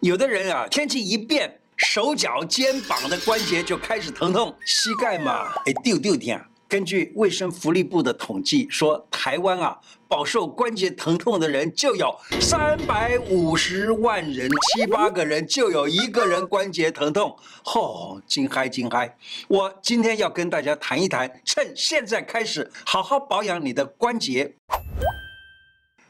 有的人啊，天气一变，手脚肩膀的关节就开始疼痛，膝盖嘛，哎，丢丢天。根据卫生福利部的统计说，台湾啊，饱受关节疼痛的人就有三百五十万人，七八个人就有一个人关节疼痛。吼，惊嗨惊嗨！我今天要跟大家谈一谈，趁现在开始好好保养你的关节。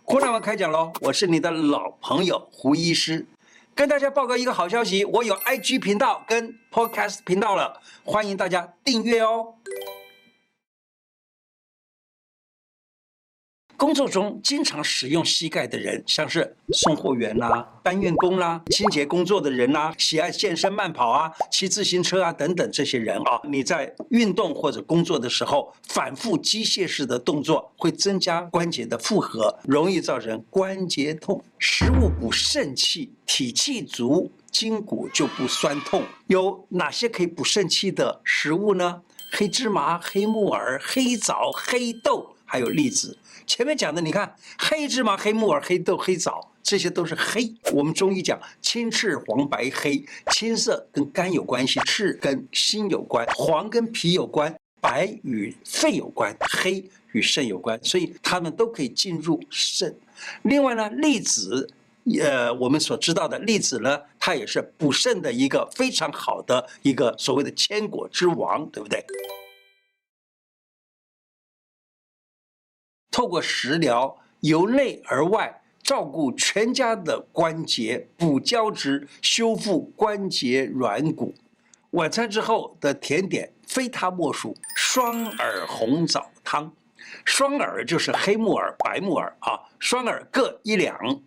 胡大文开讲喽，我是你的老朋友胡医师，跟大家报告一个好消息，我有 IG 频道跟 Podcast 频道了，欢迎大家订阅哦。工作中经常使用膝盖的人，像是送货员啦、搬运工啦、清洁工作的人啦、喜爱健身慢跑啊、骑自行车啊等等这些人啊，你在运动或者工作的时候，反复机械式的动作会增加关节的负荷，容易造成关节痛。食物补肾气，体气足，筋骨就不酸痛。有哪些可以补肾气的食物呢？黑芝麻、黑木耳、黑枣、黑豆，还有栗子。前面讲的，你看黑芝麻、黑木耳、黑豆、黑枣，这些都是黑。我们中医讲青赤黄白黑，青色跟肝有关系，赤跟心有关，黄跟脾有关，白与肺有关，黑与肾有关，所以它们都可以进入肾。另外呢，栗子，呃，我们所知道的栗子呢，它也是补肾的一个非常好的一个所谓的千果之王，对不对？透过食疗，由内而外照顾全家的关节，补胶质，修复关节软骨。晚餐之后的甜点，非它莫属——双耳红枣汤。双耳就是黑木耳、白木耳啊，双耳各一两。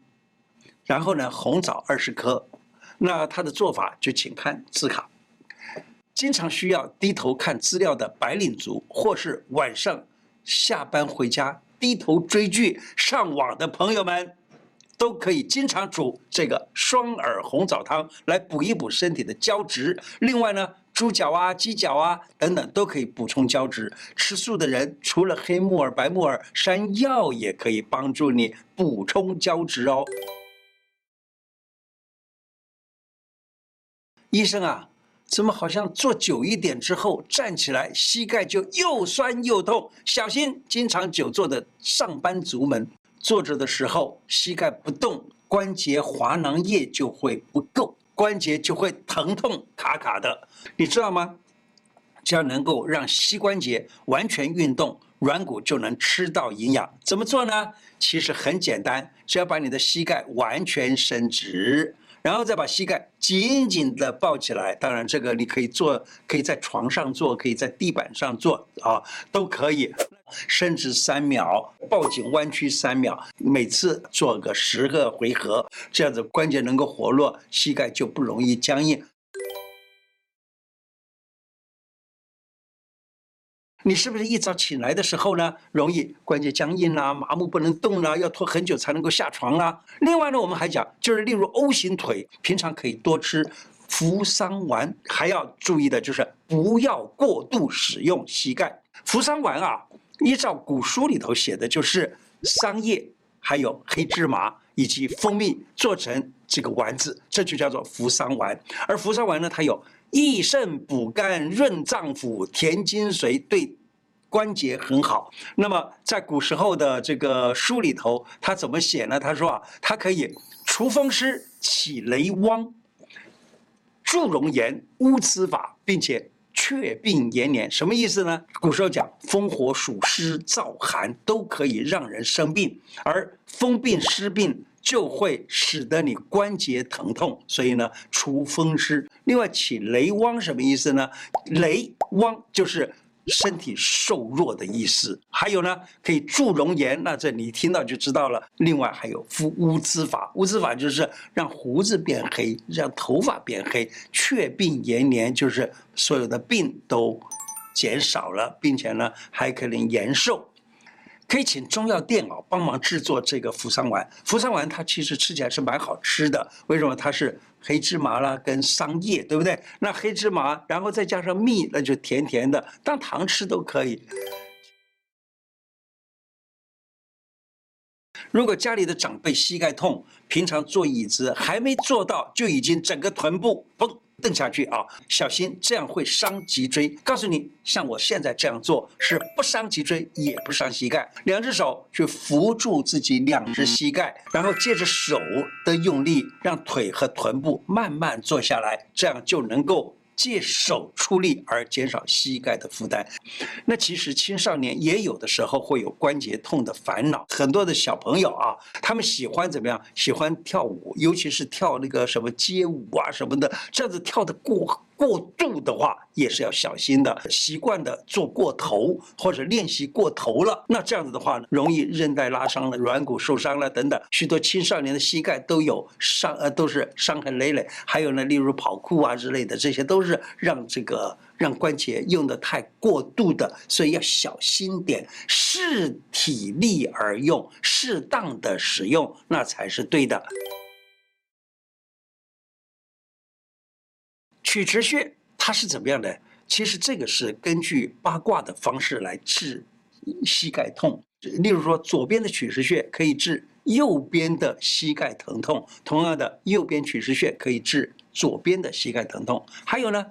然后呢，红枣二十颗。那它的做法就请看字卡。经常需要低头看资料的白领族，或是晚上下班回家。低头追剧、上网的朋友们，都可以经常煮这个双耳红枣汤来补一补身体的胶质。另外呢，猪脚啊、鸡脚啊等等都可以补充胶质。吃素的人，除了黑木耳、白木耳，山药也可以帮助你补充胶质哦。医生啊。怎么好像坐久一点之后站起来膝盖就又酸又痛？小心，经常久坐的上班族们，坐着的时候膝盖不动，关节滑囊液就会不够，关节就会疼痛卡卡的，你知道吗？只要能够让膝关节完全运动，软骨就能吃到营养。怎么做呢？其实很简单，只要把你的膝盖完全伸直。然后再把膝盖紧紧地抱起来，当然这个你可以做，可以在床上做，可以在地板上做啊，都可以。伸直三秒，抱紧弯曲三秒，每次做个十个回合，这样子关节能够活络，膝盖就不容易僵硬。你是不是一早起来的时候呢，容易关节僵硬啦、啊、麻木不能动啦、啊，要拖很久才能够下床啦、啊？另外呢，我们还讲，就是例如 O 型腿，平常可以多吃扶桑丸，还要注意的就是不要过度使用膝盖。扶桑丸啊，依照古书里头写的就是桑叶、还有黑芝麻以及蜂蜜做成这个丸子，这就叫做扶桑丸。而扶桑丸呢，它有。益肾补肝、润脏腑、填精髓，对关节很好。那么在古时候的这个书里头，他怎么写呢？他说啊，它可以除风湿、起雷汪、助容颜、乌兹法，并且却病延年。什么意思呢？古时候讲风火暑湿、燥寒都可以让人生病，而风病湿病。就会使得你关节疼痛，所以呢，除风湿。另外，起雷汪什么意思呢？雷汪就是身体瘦弱的意思。还有呢，可以助容颜，那这你听到就知道了。另外还有敷乌兹法，乌兹法就是让胡子变黑，让头发变黑。祛病延年就是所有的病都减少了，并且呢还可能延寿。可以请中药店啊帮忙制作这个扶桑丸。扶桑丸它其实吃起来是蛮好吃的，为什么？它是黑芝麻啦跟桑叶，对不对？那黑芝麻，然后再加上蜜，那就甜甜的，当糖吃都可以。如果家里的长辈膝盖痛，平常坐椅子还没坐到，就已经整个臀部嘣蹬下去啊，小心这样会伤脊椎。告诉你，像我现在这样做是不伤脊椎，也不伤膝盖。两只手去扶住自己两只膝盖，然后借着手的用力，让腿和臀部慢慢坐下来，这样就能够。借手出力而减少膝盖的负担，那其实青少年也有的时候会有关节痛的烦恼。很多的小朋友啊，他们喜欢怎么样？喜欢跳舞，尤其是跳那个什么街舞啊什么的，这样子跳的过。过度的话也是要小心的，习惯的做过头或者练习过头了，那这样子的话呢，容易韧带拉伤了、软骨受伤了等等，许多青少年的膝盖都有伤，呃，都是伤痕累累。还有呢，例如跑酷啊之类的，这些都是让这个让关节用得太过度的，所以要小心点，适体力而用，适当的使用，那才是对的。曲池穴它是怎么样的？其实这个是根据八卦的方式来治膝盖痛。例如说，左边的曲池穴可以治右边的膝盖疼痛，同样的，右边曲池穴可以治左边的膝盖疼痛。还有呢，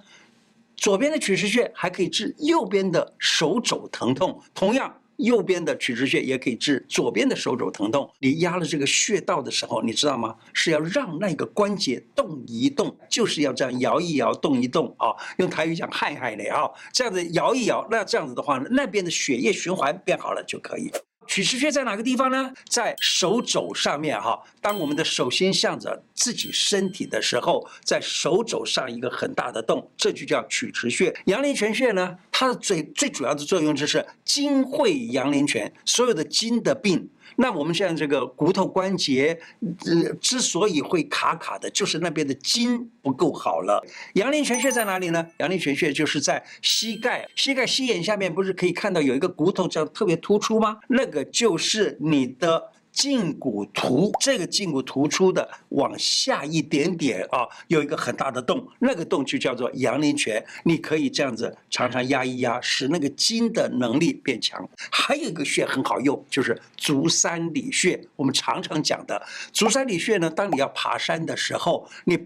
左边的曲池穴还可以治右边的手肘疼痛，同样。右边的曲池穴也可以治左边的手肘疼痛。你压了这个穴道的时候，你知道吗？是要让那个关节动一动，就是要这样摇一摇、动一动啊。用台语讲“嗨嗨”的啊，这样子摇一摇，那这样子的话呢，那边的血液循环变好了就可以。曲池穴在哪个地方呢？在手肘上面哈。当我们的手心向着自己身体的时候，在手肘上一个很大的洞，这就叫曲池穴。阳陵泉穴呢，它的最最主要的作用就是精会阳陵泉，所有的精的病。那我们现在这个骨头关节，呃，之所以会卡卡的，就是那边的筋不够好了。阳陵泉穴在哪里呢？阳陵泉穴就是在膝盖，膝盖膝眼下面不是可以看到有一个骨头这样特别突出吗？那个就是你的。胫骨突，这个胫骨突出的往下一点点啊，有一个很大的洞，那个洞就叫做阳陵泉。你可以这样子常常压一压，使那个筋的能力变强。还有一个穴很好用，就是足三里穴。我们常常讲的足三里穴呢，当你要爬山的时候，你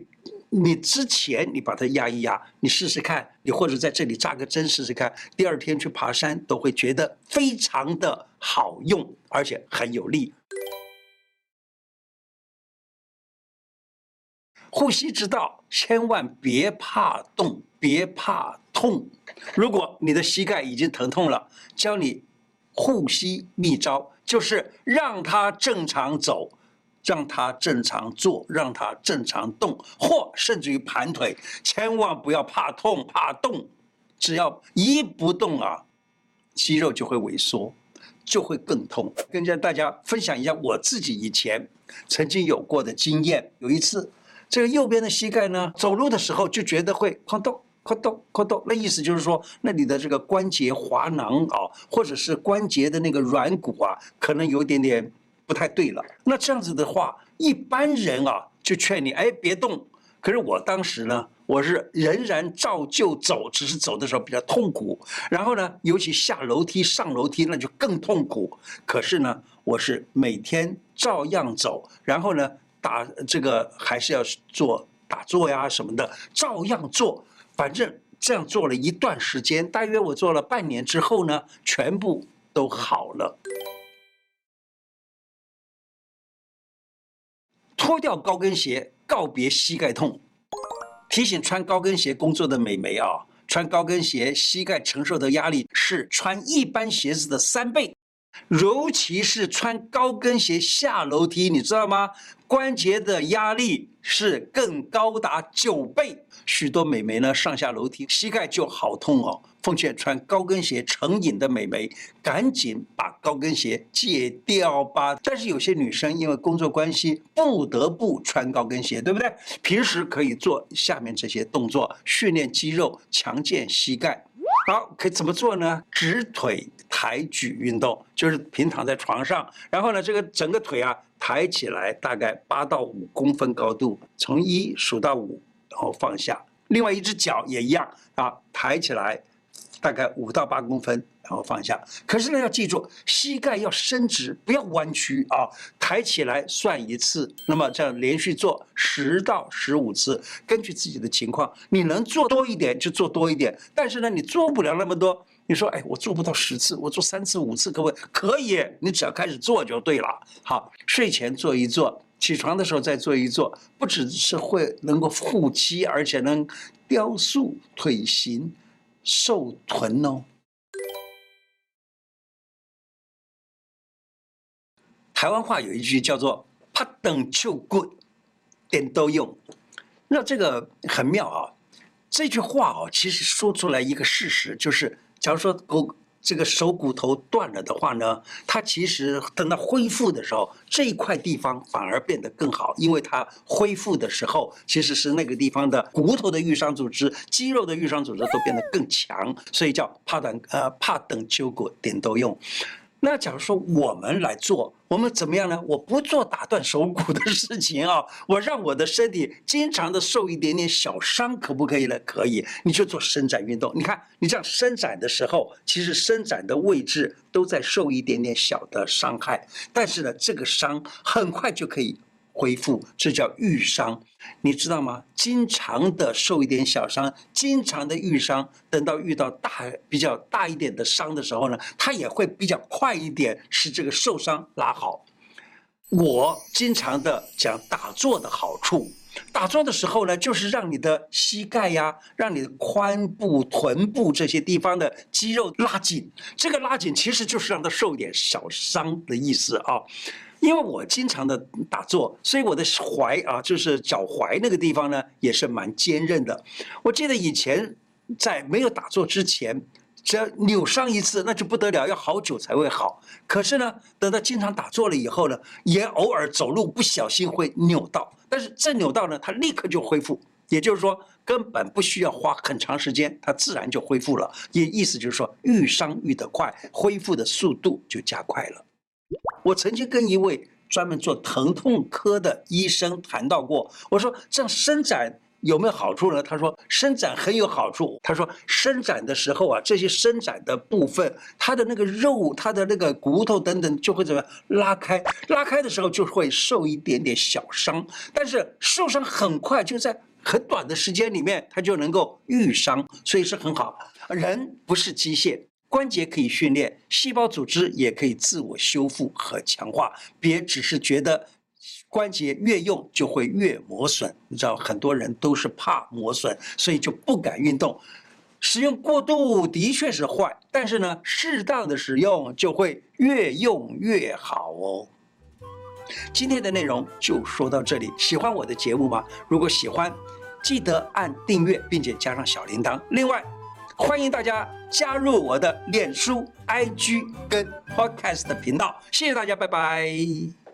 你之前你把它压一压，你试试看，你或者在这里扎个针试试看，第二天去爬山都会觉得非常的好用，而且很有力。呼吸之道，千万别怕动，别怕痛。如果你的膝盖已经疼痛了，教你呼吸秘招，就是让它正常走，让它正常坐，让它正常动，或甚至于盘腿，千万不要怕痛怕动。只要一不动啊，肌肉就会萎缩，就会更痛。跟大家分享一下我自己以前曾经有过的经验，有一次。这个右边的膝盖呢，走路的时候就觉得会哐咚哐咚哐咚，那意思就是说，那你的这个关节滑囊啊，或者是关节的那个软骨啊，可能有一点点不太对了。那这样子的话，一般人啊就劝你哎别动。可是我当时呢，我是仍然照旧走，只是走的时候比较痛苦。然后呢，尤其下楼梯、上楼梯那就更痛苦。可是呢，我是每天照样走，然后呢。打这个还是要做打坐呀什么的，照样做。反正这样做了一段时间，大约我做了半年之后呢，全部都好了。脱掉高跟鞋，告别膝盖痛。提醒穿高跟鞋工作的美眉啊，穿高跟鞋膝盖承受的压力是穿一般鞋子的三倍。尤其是穿高跟鞋下楼梯，你知道吗？关节的压力是更高达九倍。许多美眉呢，上下楼梯膝盖就好痛哦。奉劝穿高跟鞋成瘾的美眉，赶紧把高跟鞋戒掉吧。但是有些女生因为工作关系不得不穿高跟鞋，对不对？平时可以做下面这些动作，训练肌肉，强健膝盖。好，可以怎么做呢？直腿抬举运动，就是平躺在床上，然后呢，这个整个腿啊抬起来，大概八到五公分高度，从一数到五，然后放下。另外一只脚也一样啊，抬起来。大概五到八公分，然后放下。可是呢，要记住，膝盖要伸直，不要弯曲啊。抬起来算一次，那么这样连续做十到十五次，根据自己的情况，你能做多一点就做多一点。但是呢，你做不了那么多，你说，哎，我做不到十次，我做三次、五次，可不可以？可以，你只要开始做就对了。好，睡前做一做，起床的时候再做一做，不只是会能够护肌，而且能雕塑腿型。瘦臀哦，台湾话有一句叫做“拍断手骨，电都用”，那这个很妙啊。这句话哦，其实说出来一个事实，就是假如说骨。这个手骨头断了的话呢，它其实等到恢复的时候，这一块地方反而变得更好，因为它恢复的时候，其实是那个地方的骨头的愈伤组织、肌肉的愈伤组织都变得更强，所以叫怕等呃拍断手骨电都用。那假如说我们来做，我们怎么样呢？我不做打断手骨的事情啊，我让我的身体经常的受一点点小伤，可不可以呢？可以，你就做伸展运动。你看，你这样伸展的时候，其实伸展的位置都在受一点点小的伤害，但是呢，这个伤很快就可以。恢复，这叫愈伤，你知道吗？经常的受一点小伤，经常的愈伤，等到遇到大比较大一点的伤的时候呢，它也会比较快一点，使这个受伤拉好。我经常的讲打坐的好处，打坐的时候呢，就是让你的膝盖呀，让你的髋部、臀部这些地方的肌肉拉紧。这个拉紧其实就是让它受一点小伤的意思啊。因为我经常的打坐，所以我的踝啊，就是脚踝那个地方呢，也是蛮坚韧的。我记得以前在没有打坐之前，只要扭伤一次，那就不得了，要好久才会好。可是呢，等到经常打坐了以后呢，也偶尔走路不小心会扭到，但是这扭到呢，它立刻就恢复。也就是说，根本不需要花很长时间，它自然就恢复了。也意思就是说，愈伤愈得快，恢复的速度就加快了。我曾经跟一位专门做疼痛科的医生谈到过，我说这样伸展有没有好处呢？他说伸展很有好处。他说伸展的时候啊，这些伸展的部分，它的那个肉、它的那个骨头等等就会怎么样拉开？拉开的时候就会受一点点小伤，但是受伤很快就在很短的时间里面，它就能够愈伤，所以是很好。人不是机械。关节可以训练，细胞组织也可以自我修复和强化。别只是觉得关节越用就会越磨损，你知道很多人都是怕磨损，所以就不敢运动。使用过度的确是坏，但是呢，适当的使用就会越用越好哦。今天的内容就说到这里，喜欢我的节目吗？如果喜欢，记得按订阅，并且加上小铃铛。另外，欢迎大家加入我的脸书、IG 跟 Podcast 的频道，谢谢大家，拜拜。